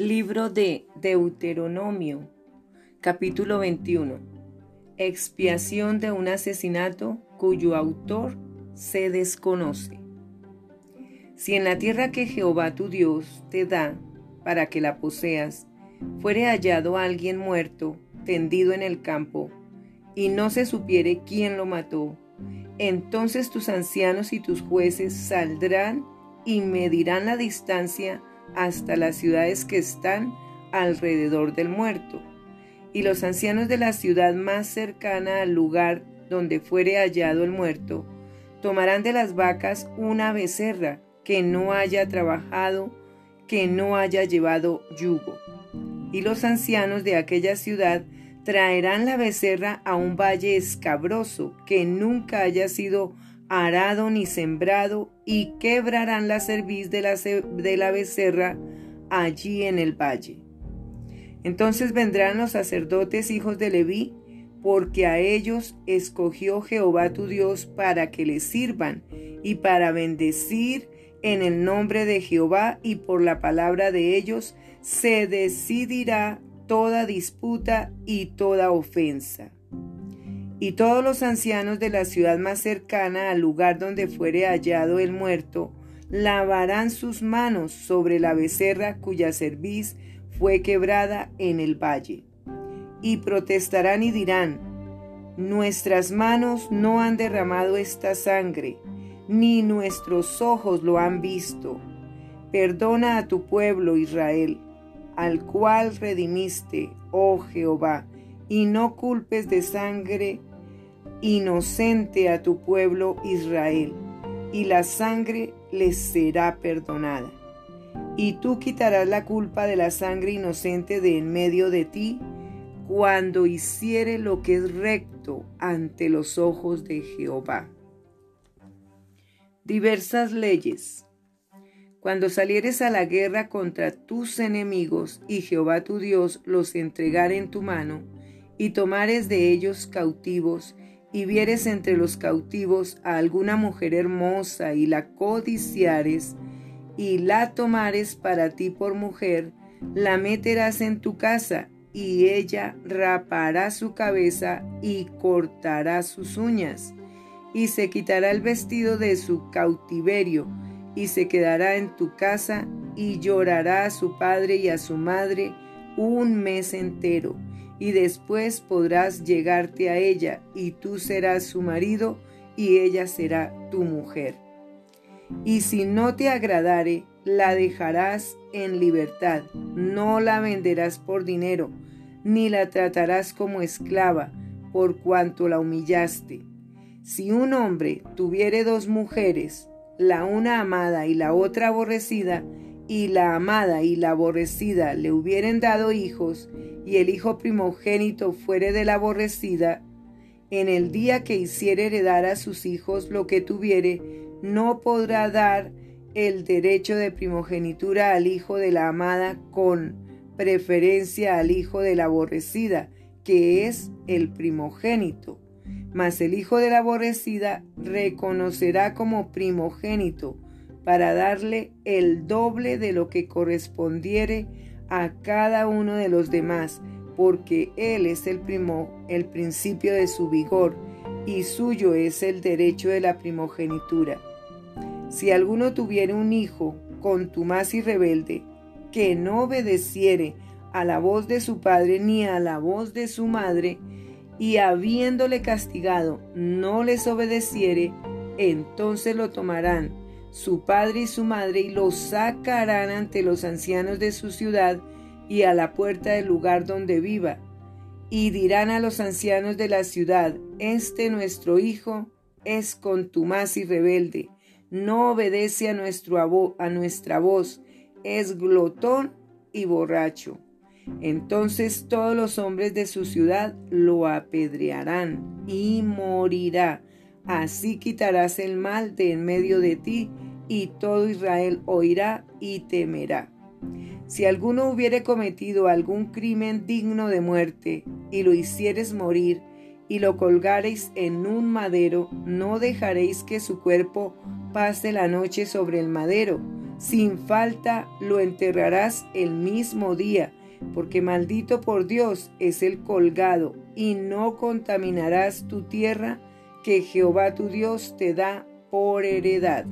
Libro de Deuteronomio, capítulo 21. Expiación de un asesinato cuyo autor se desconoce. Si en la tierra que Jehová tu Dios te da para que la poseas, fuere hallado alguien muerto, tendido en el campo, y no se supiere quién lo mató, entonces tus ancianos y tus jueces saldrán y medirán la distancia hasta las ciudades que están alrededor del muerto. Y los ancianos de la ciudad más cercana al lugar donde fuere hallado el muerto, tomarán de las vacas una becerra que no haya trabajado, que no haya llevado yugo. Y los ancianos de aquella ciudad traerán la becerra a un valle escabroso que nunca haya sido arado ni sembrado, y quebrarán la cerviz de la, de la becerra allí en el valle. Entonces vendrán los sacerdotes hijos de Leví, porque a ellos escogió Jehová tu Dios para que les sirvan y para bendecir en el nombre de Jehová y por la palabra de ellos se decidirá toda disputa y toda ofensa. Y todos los ancianos de la ciudad más cercana al lugar donde fuere hallado el muerto, lavarán sus manos sobre la becerra cuya cerviz fue quebrada en el valle. Y protestarán y dirán, Nuestras manos no han derramado esta sangre, ni nuestros ojos lo han visto. Perdona a tu pueblo Israel, al cual redimiste, oh Jehová, y no culpes de sangre inocente a tu pueblo Israel, y la sangre les será perdonada. Y tú quitarás la culpa de la sangre inocente de en medio de ti, cuando hiciere lo que es recto ante los ojos de Jehová. Diversas leyes. Cuando salieres a la guerra contra tus enemigos y Jehová tu Dios los entregare en tu mano, y tomares de ellos cautivos, y vieres entre los cautivos a alguna mujer hermosa y la codiciares, y la tomares para ti por mujer, la meterás en tu casa, y ella rapará su cabeza y cortará sus uñas, y se quitará el vestido de su cautiverio, y se quedará en tu casa, y llorará a su padre y a su madre un mes entero y después podrás llegarte a ella, y tú serás su marido, y ella será tu mujer. Y si no te agradare, la dejarás en libertad, no la venderás por dinero, ni la tratarás como esclava, por cuanto la humillaste. Si un hombre tuviere dos mujeres, la una amada y la otra aborrecida, y la amada y la aborrecida le hubieren dado hijos, y el hijo primogénito fuere de la aborrecida, en el día que hiciere heredar a sus hijos lo que tuviere, no podrá dar el derecho de primogenitura al hijo de la amada con preferencia al hijo de la aborrecida, que es el primogénito. Mas el hijo de la aborrecida reconocerá como primogénito, para darle el doble de lo que correspondiere a cada uno de los demás, porque Él es el primo, el principio de su vigor, y suyo es el derecho de la primogenitura. Si alguno tuviere un hijo contumaz y rebelde, que no obedeciere a la voz de su padre ni a la voz de su madre, y habiéndole castigado no les obedeciere, entonces lo tomarán su padre y su madre, y lo sacarán ante los ancianos de su ciudad y a la puerta del lugar donde viva. Y dirán a los ancianos de la ciudad, Este nuestro hijo es contumaz y rebelde, no obedece a, nuestro a nuestra voz, es glotón y borracho. Entonces todos los hombres de su ciudad lo apedrearán y morirá Así quitarás el mal de en medio de ti, y todo Israel oirá y temerá. Si alguno hubiere cometido algún crimen digno de muerte, y lo hicieres morir, y lo colgareis en un madero, no dejaréis que su cuerpo pase la noche sobre el madero, sin falta lo enterrarás el mismo día, porque maldito por Dios es el colgado, y no contaminarás tu tierra que Jehová tu Dios te da por heredad.